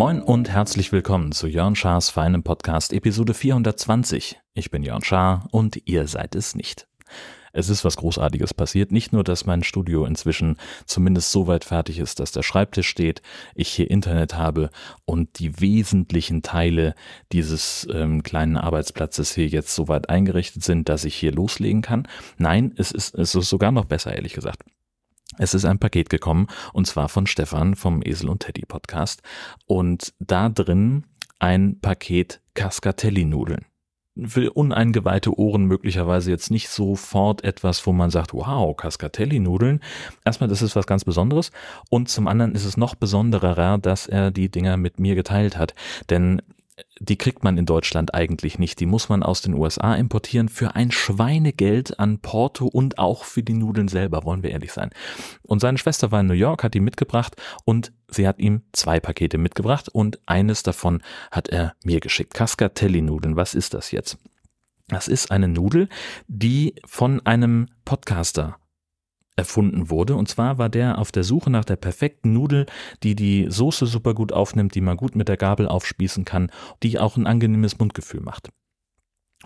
Moin und herzlich willkommen zu Jörn Schars feinem Podcast Episode 420. Ich bin Jörn Schaar und ihr seid es nicht. Es ist was Großartiges passiert. Nicht nur, dass mein Studio inzwischen zumindest so weit fertig ist, dass der Schreibtisch steht, ich hier Internet habe und die wesentlichen Teile dieses ähm, kleinen Arbeitsplatzes hier jetzt so weit eingerichtet sind, dass ich hier loslegen kann. Nein, es ist, es ist sogar noch besser, ehrlich gesagt. Es ist ein Paket gekommen und zwar von Stefan vom Esel und Teddy Podcast und da drin ein Paket Cascatelli-Nudeln. Für uneingeweihte Ohren möglicherweise jetzt nicht sofort etwas, wo man sagt, wow, Cascatelli-Nudeln. Erstmal, das ist was ganz Besonderes und zum anderen ist es noch besonderer, dass er die Dinger mit mir geteilt hat. Denn die kriegt man in Deutschland eigentlich nicht. Die muss man aus den USA importieren für ein Schweinegeld an Porto und auch für die Nudeln selber, wollen wir ehrlich sein. Und seine Schwester war in New York, hat die mitgebracht und sie hat ihm zwei Pakete mitgebracht und eines davon hat er mir geschickt. Cascatelli-Nudeln, was ist das jetzt? Das ist eine Nudel, die von einem Podcaster erfunden wurde. Und zwar war der auf der Suche nach der perfekten Nudel, die die Soße super gut aufnimmt, die man gut mit der Gabel aufspießen kann, die auch ein angenehmes Mundgefühl macht.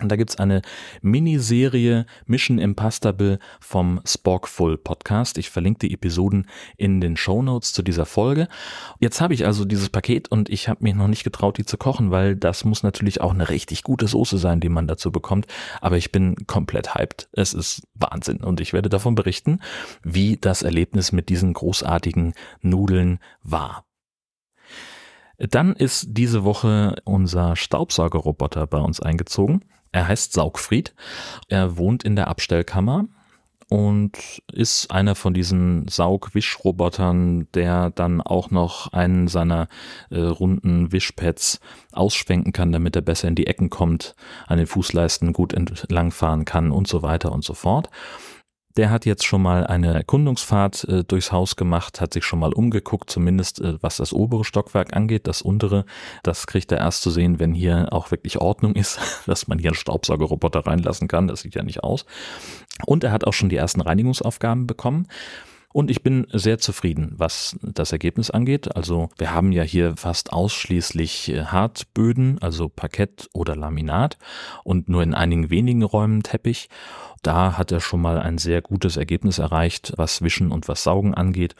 Und da gibt's eine Miniserie Mission Impastable vom Sporkful Podcast. Ich verlinke die Episoden in den Show Notes zu dieser Folge. Jetzt habe ich also dieses Paket und ich habe mich noch nicht getraut, die zu kochen, weil das muss natürlich auch eine richtig gute Soße sein, die man dazu bekommt. Aber ich bin komplett hyped. Es ist Wahnsinn und ich werde davon berichten, wie das Erlebnis mit diesen großartigen Nudeln war. Dann ist diese Woche unser Staubsaugerroboter bei uns eingezogen. Er heißt Saugfried. Er wohnt in der Abstellkammer und ist einer von diesen Saugwischrobotern, der dann auch noch einen seiner äh, runden Wischpads ausschwenken kann, damit er besser in die Ecken kommt, an den Fußleisten gut entlangfahren kann und so weiter und so fort. Der hat jetzt schon mal eine Erkundungsfahrt äh, durchs Haus gemacht, hat sich schon mal umgeguckt, zumindest äh, was das obere Stockwerk angeht. Das untere, das kriegt er erst zu sehen, wenn hier auch wirklich Ordnung ist, dass man hier einen Staubsaugerroboter reinlassen kann. Das sieht ja nicht aus. Und er hat auch schon die ersten Reinigungsaufgaben bekommen. Und ich bin sehr zufrieden, was das Ergebnis angeht. Also wir haben ja hier fast ausschließlich äh, Hartböden, also Parkett oder Laminat und nur in einigen wenigen Räumen Teppich. Da hat er schon mal ein sehr gutes Ergebnis erreicht, was Wischen und was Saugen angeht.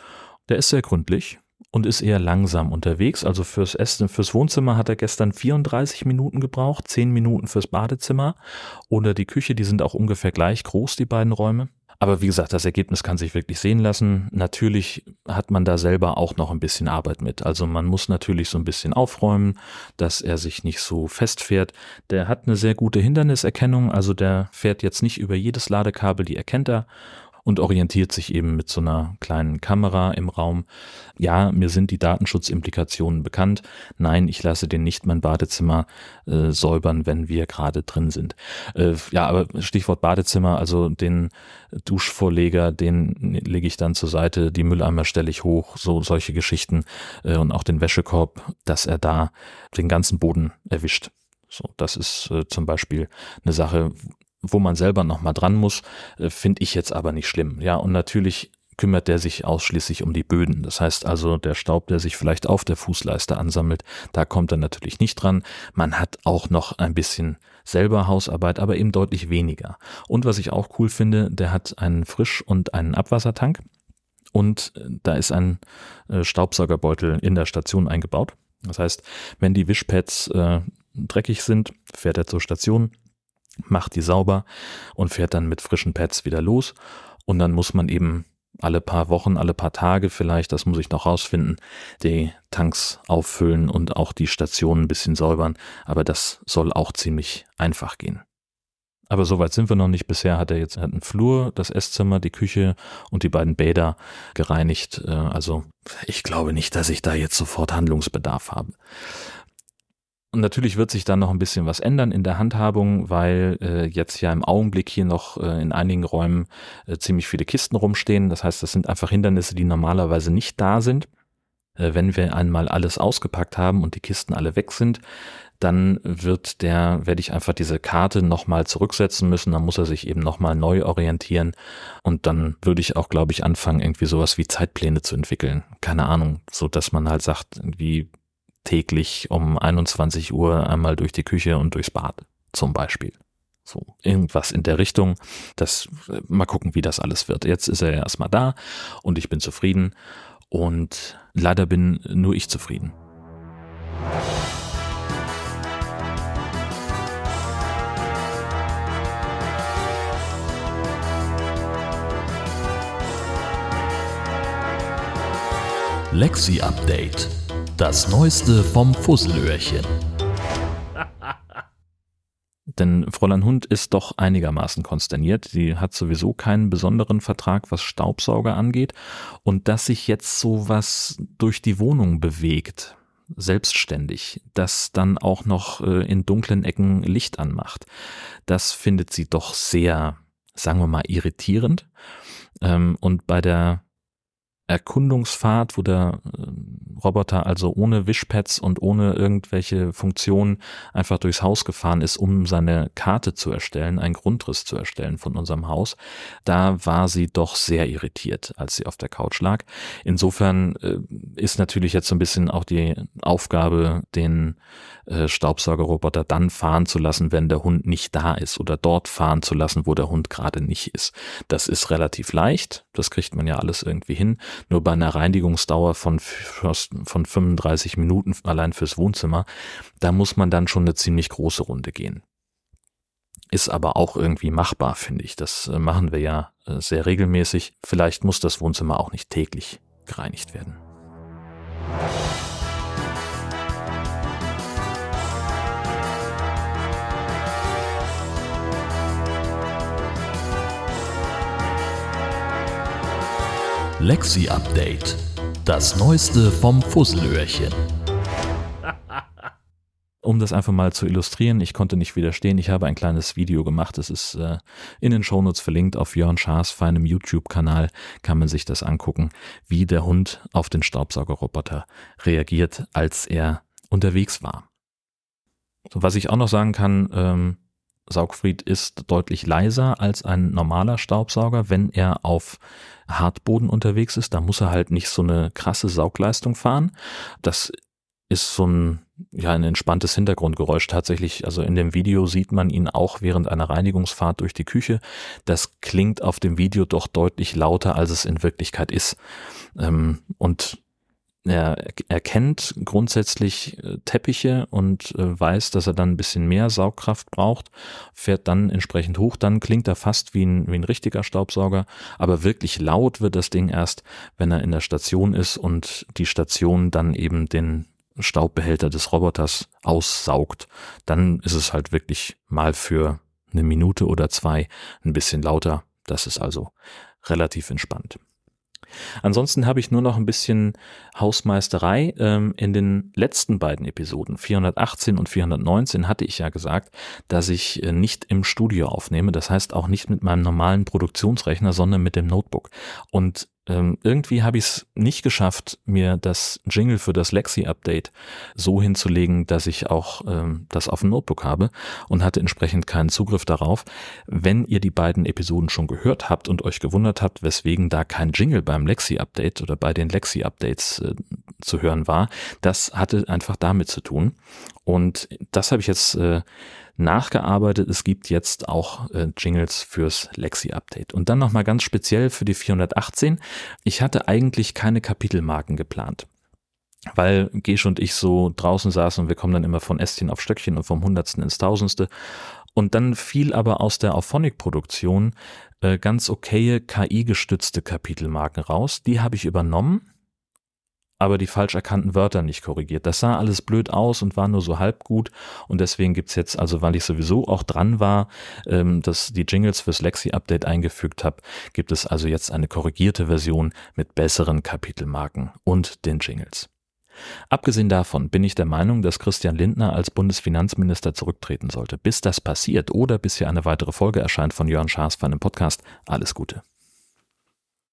Der ist sehr gründlich und ist eher langsam unterwegs. Also fürs Essen, fürs Wohnzimmer hat er gestern 34 Minuten gebraucht, 10 Minuten fürs Badezimmer oder die Küche, die sind auch ungefähr gleich groß, die beiden Räume. Aber wie gesagt, das Ergebnis kann sich wirklich sehen lassen. Natürlich hat man da selber auch noch ein bisschen Arbeit mit. Also man muss natürlich so ein bisschen aufräumen, dass er sich nicht so festfährt. Der hat eine sehr gute Hinderniserkennung, also der fährt jetzt nicht über jedes Ladekabel, die erkennt er und orientiert sich eben mit so einer kleinen Kamera im Raum. Ja, mir sind die Datenschutzimplikationen bekannt. Nein, ich lasse den nicht mein Badezimmer äh, säubern, wenn wir gerade drin sind. Äh, ja, aber Stichwort Badezimmer, also den Duschvorleger, den lege ich dann zur Seite, die Mülleimer stelle ich hoch, so solche Geschichten äh, und auch den Wäschekorb, dass er da den ganzen Boden erwischt. So, das ist äh, zum Beispiel eine Sache, wo man selber nochmal dran muss, äh, finde ich jetzt aber nicht schlimm. Ja, und natürlich kümmert der sich ausschließlich um die Böden. Das heißt also, der Staub, der sich vielleicht auf der Fußleiste ansammelt, da kommt er natürlich nicht dran. Man hat auch noch ein bisschen selber Hausarbeit, aber eben deutlich weniger. Und was ich auch cool finde, der hat einen Frisch- und einen Abwassertank. Und äh, da ist ein äh, Staubsaugerbeutel in der Station eingebaut. Das heißt, wenn die Wischpads äh, dreckig sind, fährt er zur Station, macht die sauber und fährt dann mit frischen Pads wieder los. Und dann muss man eben alle paar Wochen, alle paar Tage vielleicht, das muss ich noch rausfinden, die Tanks auffüllen und auch die Stationen ein bisschen säubern. Aber das soll auch ziemlich einfach gehen. Aber soweit sind wir noch nicht. Bisher hat er jetzt einen Flur, das Esszimmer, die Küche und die beiden Bäder gereinigt. Äh, also ich glaube nicht, dass ich da jetzt sofort Handlungsbedarf habe. Und natürlich wird sich dann noch ein bisschen was ändern in der Handhabung, weil äh, jetzt ja im Augenblick hier noch äh, in einigen Räumen äh, ziemlich viele Kisten rumstehen. Das heißt, das sind einfach Hindernisse, die normalerweise nicht da sind. Äh, wenn wir einmal alles ausgepackt haben und die Kisten alle weg sind, dann wird der, werde ich einfach diese Karte nochmal zurücksetzen müssen, dann muss er sich eben nochmal neu orientieren und dann würde ich auch, glaube ich, anfangen, irgendwie sowas wie Zeitpläne zu entwickeln. Keine Ahnung, so dass man halt sagt, wie täglich um 21 Uhr einmal durch die Küche und durchs Bad zum Beispiel. So, irgendwas in der Richtung. Das, mal gucken, wie das alles wird. Jetzt ist er erstmal da und ich bin zufrieden. Und leider bin nur ich zufrieden. Lexi Update. Das Neueste vom Fusselöhrchen. Denn Fräulein Hund ist doch einigermaßen konsterniert. Sie hat sowieso keinen besonderen Vertrag, was Staubsauger angeht. Und dass sich jetzt sowas durch die Wohnung bewegt, selbstständig, das dann auch noch äh, in dunklen Ecken Licht anmacht, das findet sie doch sehr, sagen wir mal, irritierend. Ähm, und bei der Erkundungsfahrt, wo der äh, Roboter also ohne Wischpads und ohne irgendwelche Funktionen einfach durchs Haus gefahren ist, um seine Karte zu erstellen, einen Grundriss zu erstellen von unserem Haus. Da war sie doch sehr irritiert, als sie auf der Couch lag. Insofern äh, ist natürlich jetzt so ein bisschen auch die Aufgabe, den äh, Staubsaugerroboter dann fahren zu lassen, wenn der Hund nicht da ist oder dort fahren zu lassen, wo der Hund gerade nicht ist. Das ist relativ leicht. Das kriegt man ja alles irgendwie hin. Nur bei einer Reinigungsdauer von, von 35 Minuten allein fürs Wohnzimmer, da muss man dann schon eine ziemlich große Runde gehen. Ist aber auch irgendwie machbar, finde ich. Das äh, machen wir ja äh, sehr regelmäßig. Vielleicht muss das Wohnzimmer auch nicht täglich gereinigt werden. Lexi Update. Das Neueste vom Fusselöhrchen. Um das einfach mal zu illustrieren, ich konnte nicht widerstehen. Ich habe ein kleines Video gemacht. Es ist äh, in den Shownotes verlinkt auf Jörn Schaas feinem YouTube-Kanal. Kann man sich das angucken, wie der Hund auf den Staubsaugerroboter reagiert, als er unterwegs war. So, was ich auch noch sagen kann, ähm, Saugfried ist deutlich leiser als ein normaler Staubsauger, wenn er auf Hartboden unterwegs ist. Da muss er halt nicht so eine krasse Saugleistung fahren. Das ist so ein, ja, ein entspanntes Hintergrundgeräusch tatsächlich. Also in dem Video sieht man ihn auch während einer Reinigungsfahrt durch die Küche. Das klingt auf dem Video doch deutlich lauter, als es in Wirklichkeit ist. Ähm, und er erkennt grundsätzlich äh, Teppiche und äh, weiß, dass er dann ein bisschen mehr Saugkraft braucht, fährt dann entsprechend hoch, dann klingt er fast wie ein, wie ein richtiger Staubsauger, aber wirklich laut wird das Ding erst, wenn er in der Station ist und die Station dann eben den Staubbehälter des Roboters aussaugt. Dann ist es halt wirklich mal für eine Minute oder zwei ein bisschen lauter. Das ist also relativ entspannt. Ansonsten habe ich nur noch ein bisschen Hausmeisterei. Ähm, in den letzten beiden Episoden, 418 und 419, hatte ich ja gesagt, dass ich äh, nicht im Studio aufnehme. Das heißt auch nicht mit meinem normalen Produktionsrechner, sondern mit dem Notebook. Und ähm, irgendwie habe ich es nicht geschafft, mir das Jingle für das Lexi-Update so hinzulegen, dass ich auch ähm, das auf dem Notebook habe und hatte entsprechend keinen Zugriff darauf. Wenn ihr die beiden Episoden schon gehört habt und euch gewundert habt, weswegen da kein Jingle beim Lexi-Update oder bei den Lexi-Updates äh, zu hören war, das hatte einfach damit zu tun. Und das habe ich jetzt äh, nachgearbeitet. Es gibt jetzt auch äh, Jingles fürs Lexi-Update. Und dann nochmal ganz speziell für die 418. Ich hatte eigentlich keine Kapitelmarken geplant weil Gesch und ich so draußen saßen und wir kommen dann immer von Ästchen auf Stöckchen und vom Hundertsten ins Tausendste. Und dann fiel aber aus der Auphonic-Produktion äh, ganz okaye KI-gestützte Kapitelmarken raus. Die habe ich übernommen aber die falsch erkannten Wörter nicht korrigiert. Das sah alles blöd aus und war nur so halb gut und deswegen gibt's jetzt, also weil ich sowieso auch dran war, ähm, dass die Jingles fürs Lexi-Update eingefügt habe, gibt es also jetzt eine korrigierte Version mit besseren Kapitelmarken und den Jingles. Abgesehen davon bin ich der Meinung, dass Christian Lindner als Bundesfinanzminister zurücktreten sollte. Bis das passiert oder bis hier eine weitere Folge erscheint von Jörn Schaas von einem Podcast, alles Gute.